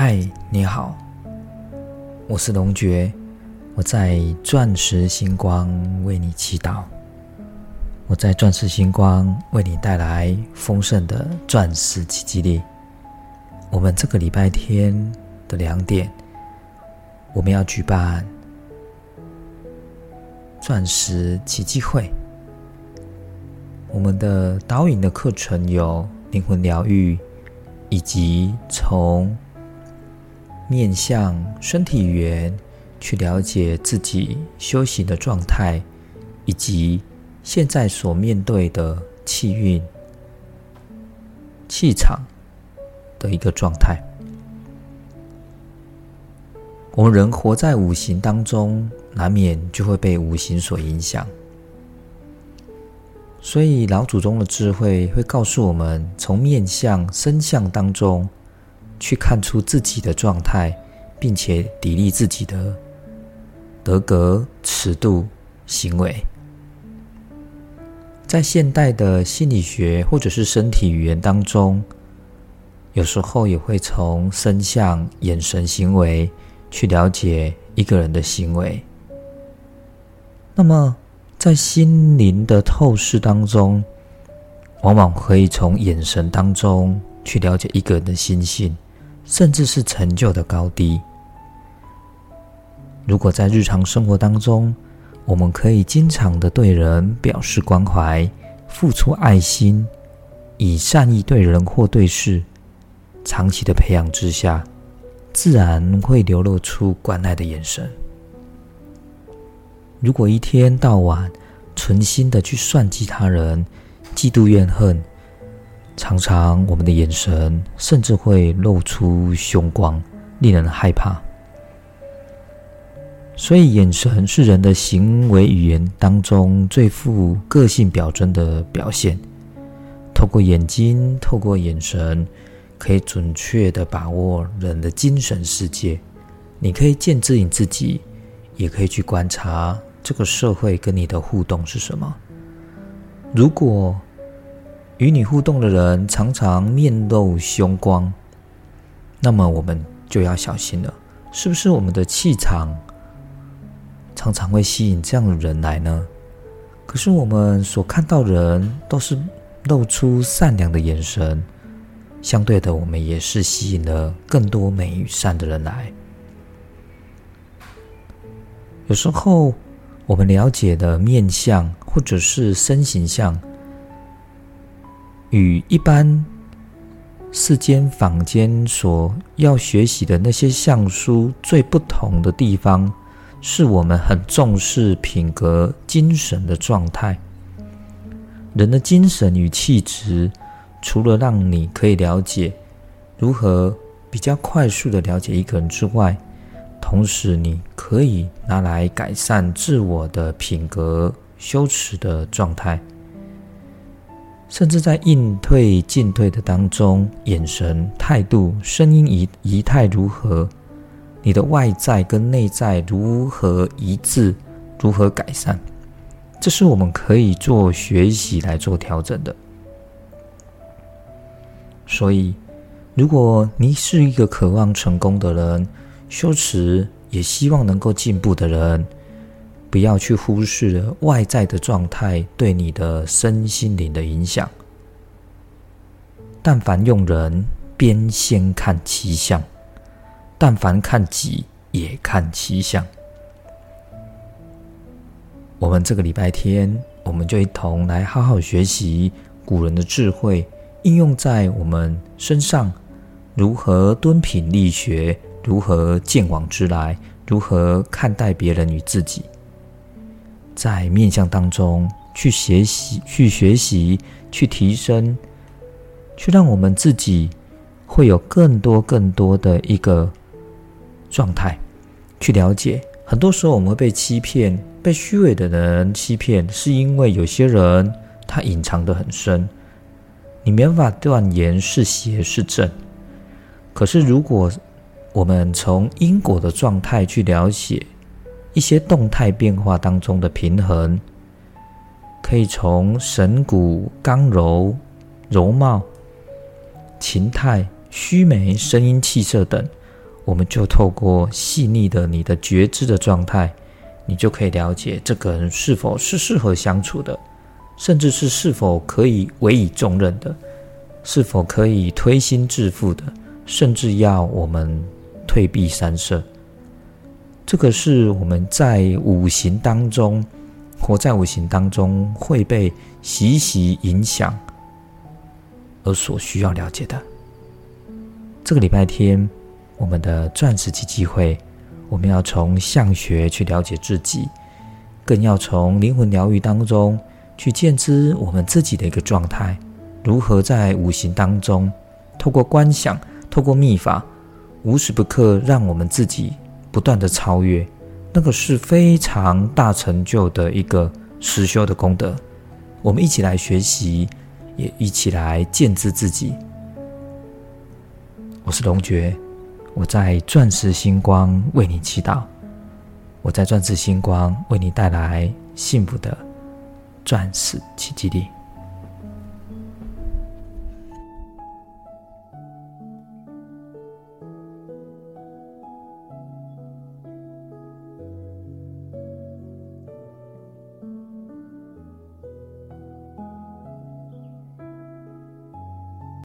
嗨，你好，我是龙觉，我在钻石星光为你祈祷，我在钻石星光为你带来丰盛的钻石奇迹力。我们这个礼拜天的两点，我们要举办钻石奇迹会。我们的导引的课程有灵魂疗愈，以及从面向身体语言去了解自己修行的状态，以及现在所面对的气运、气场的一个状态。我们人活在五行当中，难免就会被五行所影响。所以老祖宗的智慧会告诉我们，从面相、身相当中去看出自己的状态，并且砥砺自己的德格、尺度、行为。在现代的心理学或者是身体语言当中，有时候也会从身相、眼神、行为去了解一个人的行为。那么，在心灵的透视当中，往往可以从眼神当中去了解一个人的心性，甚至是成就的高低。如果在日常生活当中，我们可以经常的对人表示关怀，付出爱心，以善意对人或对事，长期的培养之下，自然会流露出关爱的眼神。如果一天到晚存心的去算计他人、嫉妒怨恨，常常我们的眼神甚至会露出凶光，令人害怕。所以，眼神是人的行为语言当中最富个性表征的表现。透过眼睛，透过眼神，可以准确的把握人的精神世界。你可以见知你自己，也可以去观察。这个社会跟你的互动是什么？如果与你互动的人常常面露凶光，那么我们就要小心了。是不是我们的气场常常会吸引这样的人来呢？可是我们所看到人都是露出善良的眼神，相对的，我们也是吸引了更多美与善的人来。有时候。我们了解的面相或者是身形相，与一般世间坊间所要学习的那些相书最不同的地方，是我们很重视品格、精神的状态。人的精神与气质，除了让你可以了解如何比较快速的了解一个人之外，同时，你可以拿来改善自我的品格、羞耻的状态，甚至在应退进退的当中，眼神、态度、声音仪仪态如何，你的外在跟内在如何一致，如何改善，这是我们可以做学习来做调整的。所以，如果你是一个渴望成功的人，修持也希望能够进步的人，不要去忽视外在的状态对你的身心灵的影响。但凡用人，边先看其相；但凡看己，也看其相。我们这个礼拜天，我们就一同来好好学习古人的智慧，应用在我们身上，如何敦品力学。如何见往知来？如何看待别人与自己？在面相当中去学习、去学习、去提升，去让我们自己会有更多、更多的一个状态，去了解。很多时候我们会被欺骗，被虚伪的人欺骗，是因为有些人他隐藏的很深，你没办法断言是邪是正。可是如果我们从因果的状态去了解一些动态变化当中的平衡，可以从神骨刚柔、柔貌、情态、虚眉、声音、气色等我们就透过细腻的你的觉知的状态，你就可以了解这个人是否是适合相处的，甚至是是否可以委以重任的，是否可以推心置腹的，甚至要我们退避三舍。这个是我们在五行当中，活在五行当中会被习习影响而所需要了解的。这个礼拜天，我们的钻石级机会，我们要从相学去了解自己，更要从灵魂疗愈当中去见知我们自己的一个状态，如何在五行当中，透过观想，透过秘法，无时不刻让我们自己。不断的超越，那个是非常大成就的一个实修的功德。我们一起来学习，也一起来见知自己。我是龙觉，我在钻石星光为你祈祷，我在钻石星光为你带来幸福的钻石奇迹力。